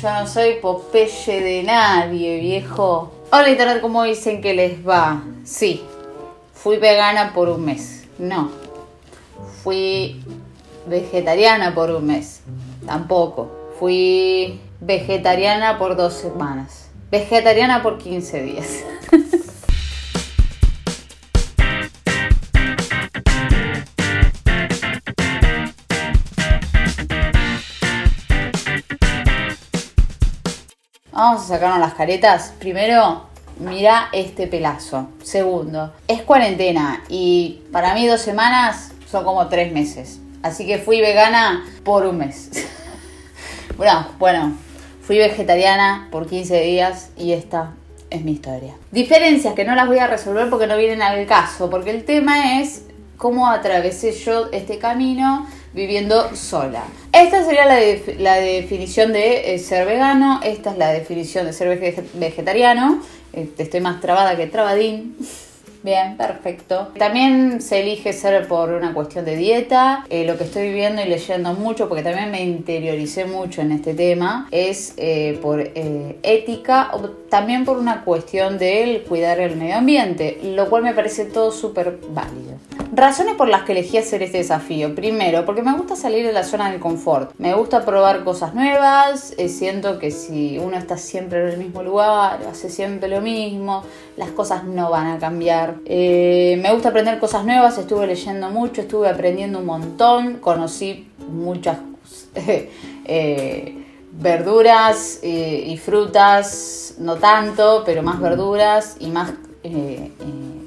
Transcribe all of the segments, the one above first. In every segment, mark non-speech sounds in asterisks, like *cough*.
Yo no soy Popeye de nadie, viejo. Hola internet, ¿cómo dicen que les va? Sí, fui vegana por un mes. No, fui vegetariana por un mes. Tampoco. Fui vegetariana por dos semanas. Vegetariana por 15 días. *laughs* Vamos a sacarnos las caretas. Primero, mira este pelazo. Segundo, es cuarentena y para mí dos semanas son como tres meses. Así que fui vegana por un mes. *laughs* bueno, bueno, fui vegetariana por 15 días y esta es mi historia. Diferencias que no las voy a resolver porque no vienen al caso, porque el tema es cómo atravesé yo este camino viviendo sola. Esta sería la, la definición de eh, ser vegano, esta es la definición de ser vegetariano. Eh, estoy más trabada que trabadín. *laughs* Bien, perfecto. También se elige ser por una cuestión de dieta. Eh, lo que estoy viviendo y leyendo mucho, porque también me interioricé mucho en este tema, es por ética o también por una cuestión de cuidar el medio ambiente, lo cual me parece todo súper válido. Razones por las que elegí hacer este desafío. Primero, porque me gusta salir de la zona del confort. Me gusta probar cosas nuevas. Eh, siento que si uno está siempre en el mismo lugar, hace siempre lo mismo, las cosas no van a cambiar. Eh, me gusta aprender cosas nuevas. Estuve leyendo mucho, estuve aprendiendo un montón. Conocí muchas *laughs* eh, verduras y frutas, no tanto, pero más verduras y más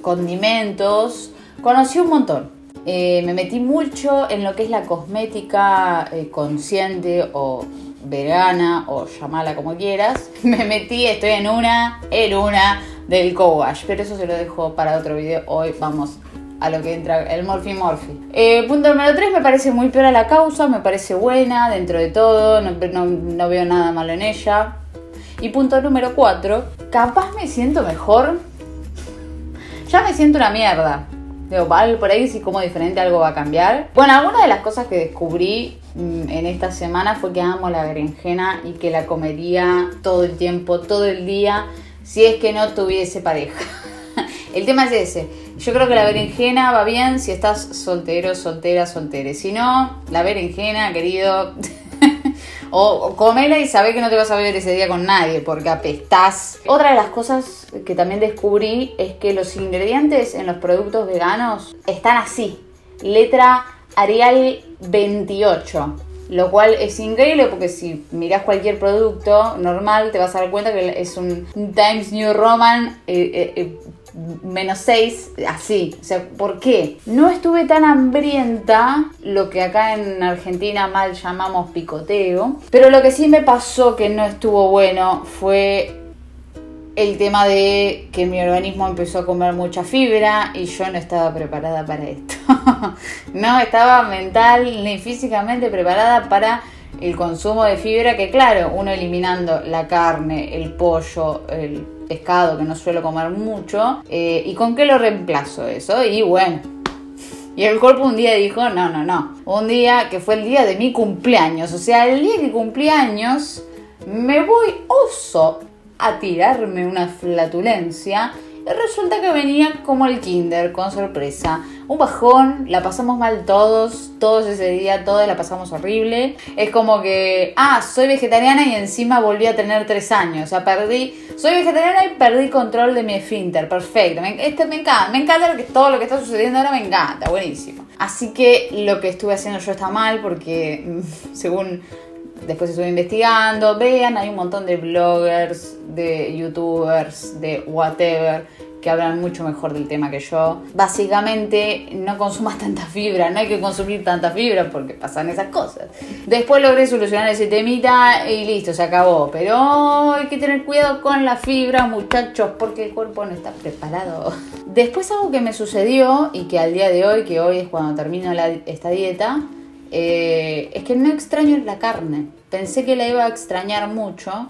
condimentos Conocí un montón. Eh, me metí mucho en lo que es la cosmética eh, consciente o vegana o llamala como quieras. *laughs* Me metí, estoy en una, en una del co-wash, pero eso se lo dejo para otro video. Hoy vamos a lo que entra el Morphy Morphy. Eh, punto número 3, me parece muy peor la causa, me parece buena dentro de todo, no, no veo nada malo en ella. Y punto número 4, capaz me siento mejor. *laughs* Ya me siento una mierda. Digo, por ahí si como diferente algo va a cambiar. Bueno, alguna de las cosas que descubrí mm, en esta semana fue que amo la berenjena y que la comería todo el tiempo, todo el día, si es que no tuviese pareja. *laughs* el tema es ese. Yo creo que la berenjena va bien si estás soltero, soltera, soltere. Si no, la berenjena, querido, *laughs* O, comela y sabe que no te vas a ver ese día con nadie porque apestás. Otra de las cosas que también descubrí es que los ingredientes en los productos veganos están así. Letra Arial 28 lo cual es increíble porque si miras cualquier producto normal te vas a dar cuenta que es un Times New Roman eh, eh, eh, menos 6, así. O sea, ¿por qué? No estuve tan hambrienta, lo que acá en Argentina mal llamamos picoteo, pero lo que sí me pasó que no estuvo bueno fue el tema de que mi organismo empezó a comer mucha fibra y yo no estaba preparada para esto. *laughs* no estaba mental ni físicamente preparada para el consumo de fibra que claro, uno eliminando la carne, el pollo, el pescado que no suelo comer mucho, eh, ¿y con qué lo reemplazo eso? Y bueno, y el cuerpo un día dijo, no, no, no, un día que fue el día de mi cumpleaños, o sea, el día que cumplí años, me voy oso a tirarme una flatulencia y resulta que venía como el kinder, con sorpresa. Un bajón, la pasamos mal todos, todos ese día, todos la pasamos horrible. Es como que, ah, soy vegetariana y encima volví a tener tres años. O sea, perdí, soy vegetariana y perdí control de mi esfínter. Perfecto, me, este, me encanta, me encanta que, todo lo que está sucediendo ahora, me encanta, buenísimo. Así que lo que estuve haciendo yo está mal porque, *laughs* según después estuve investigando, vean, hay un montón de bloggers, de youtubers, de whatever, que hablan mucho mejor del tema que yo. Básicamente, no consumas tanta fibra, no hay que consumir tanta fibra porque pasan esas cosas. Después logré solucionar ese temita y listo, se acabó. Pero hay que tener cuidado con la fibra, muchachos, porque el cuerpo no está preparado. Después algo que me sucedió y que al día de hoy, que hoy es cuando termino esta dieta, eh, es que no extraño la carne. Pensé que la iba a extrañar mucho.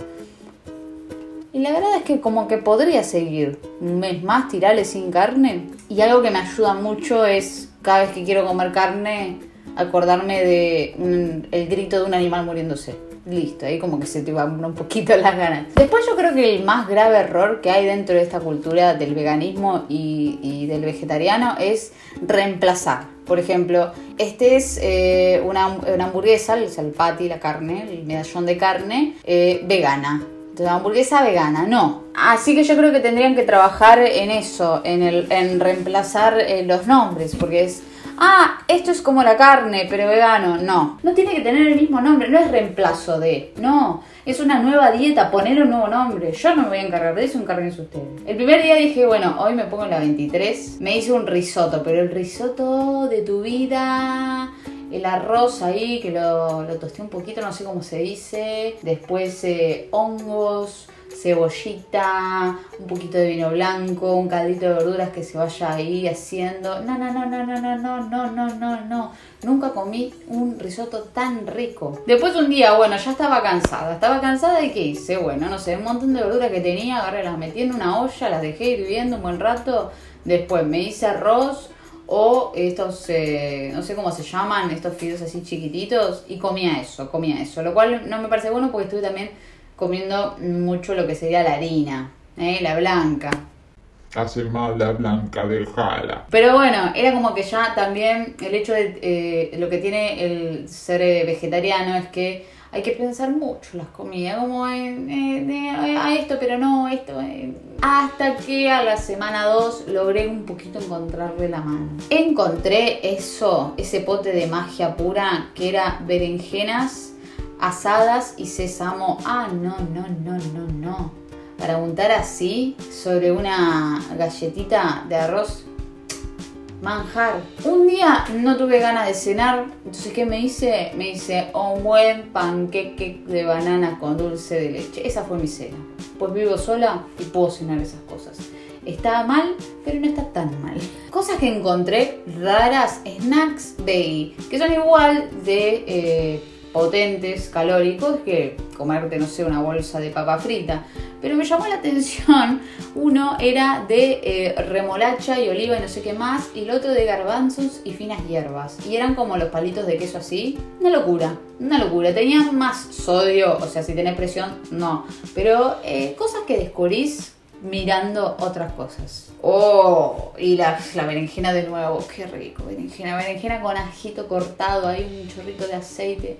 Y la verdad es que como que podría seguir un mes más tirarle sin carne. Y algo que me ayuda mucho es cada vez que quiero comer carne acordarme de el grito de un animal muriéndose. listo, ahí como que se te van un poquito las ganas. Después yo creo que el más grave error que hay dentro de esta cultura del veganismo y, del vegetariano es reemplazar. Por ejemplo, este es eh, una, hamburguesa, el, patty, la carne, el medallón de carne, eh, vegana. Entonces, hamburguesa vegana, no. Así que yo creo que tendrían que trabajar en eso, en, el, en reemplazar eh, los nombres, porque es ah, esto es como la carne, pero vegano. No, no tiene que tener el mismo nombre, no es reemplazo de, no, es una nueva dieta, poner un nuevo nombre. Yo no me voy a encargar de eso, encárguense ustedes. El primer día dije, bueno, hoy me pongo en la 23, me hice un risotto, pero el risotto de tu vida el arroz ahí, que lo, lo, tosté un poquito, no sé cómo se dice. Después eh, hongos, cebollita, un poquito de vino blanco, un caldito de verduras que se vaya ahí haciendo. No, no, no, no, no, no, no, no, no, no, no. Nunca comí un risotto tan rico. Después un día, bueno, ya estaba cansada. Estaba cansada y ¿qué hice? Bueno, no sé, un montón de verduras que tenía, agarré, las metí en una olla, las dejé hirviendo un buen rato. Después me hice arroz o estos, eh, no sé cómo se llaman, estos fideos así chiquititos y comía eso, comía eso. Lo cual no me parece bueno porque estuve también comiendo mucho lo que sería la harina, ¿eh? la blanca. Hace mal la blanca, de jala. Pero bueno, era como que ya también el hecho de eh, lo que tiene el ser eh, vegetariano es que hay que pensar mucho las comidas, como en, a esto, pero no, esto. Hasta que a la semana 2 logré un poquito encontrarle la mano. Encontré eso, ese pote de magia pura que era berenjenas asadas y sésamo. Ah, no, no, no, no, no. Para untar así sobre una galletita de arroz. Manjar. Un día no tuve ganas de cenar, entonces ¿qué me hice? Me hice un buen panqueque de banana con dulce de leche. Esa fue mi cena. Pues vivo sola y puedo cenar esas cosas. Estaba mal, pero no está tan mal. Cosas que encontré raras, snacks baby, que son igual de eh, potentes, calóricos, que comerte, no sé, una bolsa de papa frita. Pero me llamó la atención, uno era de eh, remolacha y oliva y no sé qué más, y el otro de garbanzos y finas hierbas. Y eran como los palitos de queso así. Una locura, una locura. Tenían más sodio, o sea, si tenés presión, no. Pero eh, cosas que descubrís mirando otras cosas. Oh, y la, la, berenjena de nuevo, qué rico, berenjena, berenjena con ajito cortado, ahí un chorrito de aceite.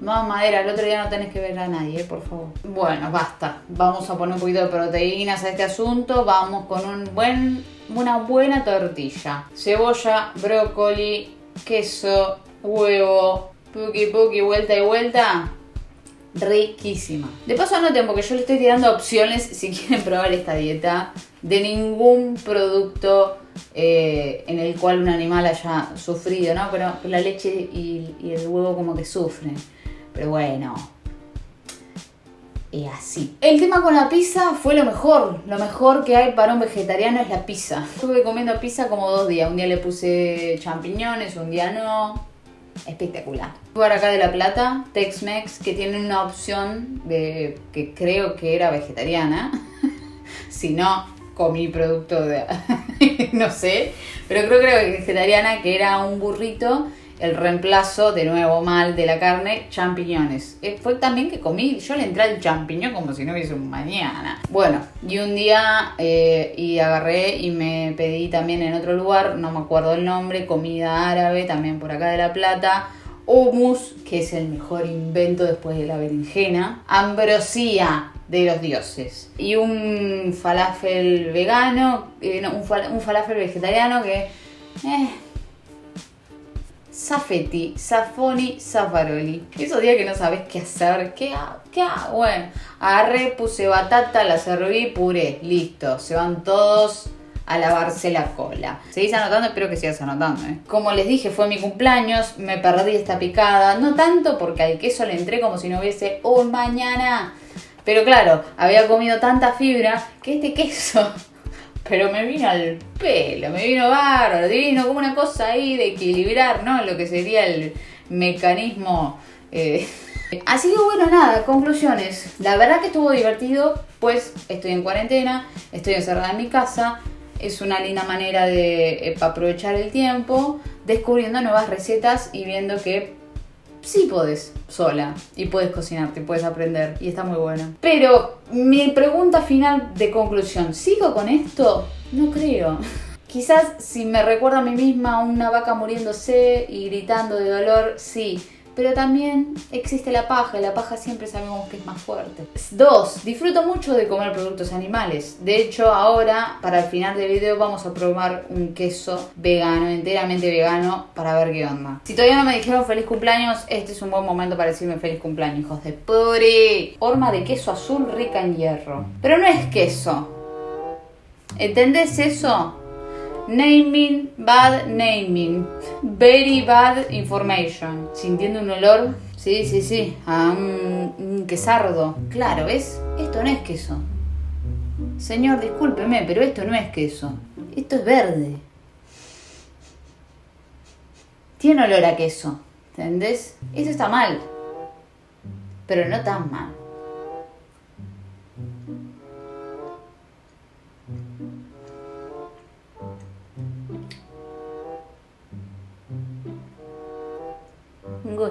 No, madera, el otro día no tenés que ver a nadie, por favor. Bueno, basta. Vamos a poner un poquito de proteínas a este asunto. Vamos con un buen, una buena tortilla. Cebolla, brócoli, queso, huevo, puki puki, vuelta y vuelta. Riquísima. De paso anoten porque yo le estoy tirando opciones si quieren probar esta dieta de ningún producto eh, en el cual un animal haya sufrido, ¿no? Pero la leche y el huevo como que sufren. Pero bueno, y así. El tema con la pizza fue lo mejor. Lo mejor que hay para un vegetariano es la pizza. Estuve comiendo pizza como dos días. Un día le puse champiñones, un día no. Espectacular. Por acá de La Plata, Tex-Mex, que tiene una opción de que creo que era vegetariana. *laughs* si no, comí producto de. *laughs* no sé. Pero creo que era vegetariana, que era un burrito el reemplazo, de nuevo mal, de la carne, champiñones. Eh, fue también que comí, yo le entré al champiñón como si no hubiese un mañana. Bueno, y un día eh, y agarré y me pedí también en otro lugar, no me acuerdo el nombre, comida árabe, también por acá de La Plata. Hummus, que es el mejor invento después de la berenjena. Ambrosía, de los dioses. Y un falafel vegano, eh, no, un, falafel vegetariano que... Safeti, Safoni, Zafaroli. Esos días que no sabes qué hacer, ¿qué hago? ¿Qué hago? Bueno, agarré, puse batata, la serví, puré, listo. Se van todos a lavarse la cola. ¿Seguís anotando? Espero que sigas anotando. ¿eh? Como les dije, fue mi cumpleaños, me perdí esta picada. No tanto porque al queso le entré como si no hubiese un mañana. Pero claro, había comido tanta fibra que este queso pero me vino al pelo, me vino bárbaro, divino, como una cosa ahí de equilibrar, ¿no? Lo que sería el mecanismo. Eh. *laughs* Así que bueno, nada, conclusiones. La verdad que estuvo divertido, pues estoy en cuarentena, estoy encerrada en mi casa, es una linda manera de eh, aprovechar el tiempo, descubriendo nuevas recetas y viendo que sí podés sola y puedes cocinarte puedes aprender y está muy bueno. Pero mi pregunta final de conclusión, ¿sigo con esto? No creo. *laughs* Quizás si me recuerda a mí misma una vaca muriéndose y gritando de dolor, sí. Pero también existe la paja y la paja siempre sabemos que es más fuerte. Dos, disfruto mucho de comer productos animales. De hecho, ahora, para el final del video, vamos a probar un queso vegano, enteramente vegano, para ver qué onda. Si todavía no me dijeron feliz cumpleaños, este es un buen momento para decirme feliz cumpleaños, hijos de pobre. Forma de queso azul rica en hierro. Pero no es queso. ¿Entendés eso? Naming, bad naming. Very bad information. Sintiendo un olor, sí, sí, sí, a un, quesardo. Claro, ¿ves? Esto no es queso. Señor, discúlpeme, pero esto no es queso. Esto es verde. Tiene olor a queso. ¿Entendés? Eso está mal. Pero no tan mal.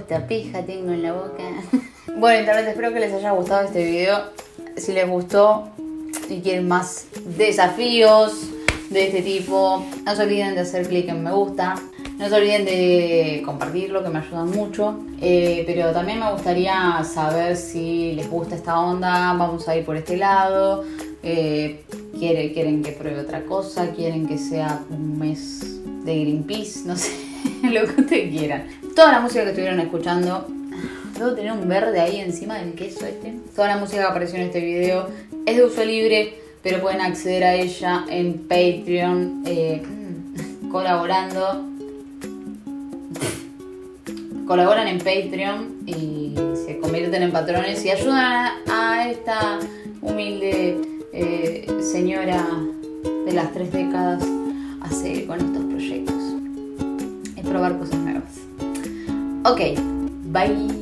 Gusto pija tengo en la boca. *laughs* bueno, internet, espero que les haya gustado este video. Si les gustó y quieren más desafíos de este tipo, no se olviden de hacer clic en me gusta. No se olviden de compartirlo, que me ayudan mucho. Eh, pero también me gustaría saber si les gusta esta onda. Vamos a ir por este lado. Eh, quiere- quieren que pruebe otra cosa. Quieren que sea un mes de Greenpeace. No sé, *laughs* lo que ustedes quieran. Toda la música que estuvieron escuchando. Debo tener un verde ahí encima del queso este. Toda la música que apareció en este video es de uso libre, pero pueden acceder a ella en Patreon, eh, *laughs* colaborando colaboran en Patreon y se convierten en patrones y ayudan a, esta humilde eh, señora de las tres décadas a seguir con estos proyectos y probar cosas nuevas. Ok, bye.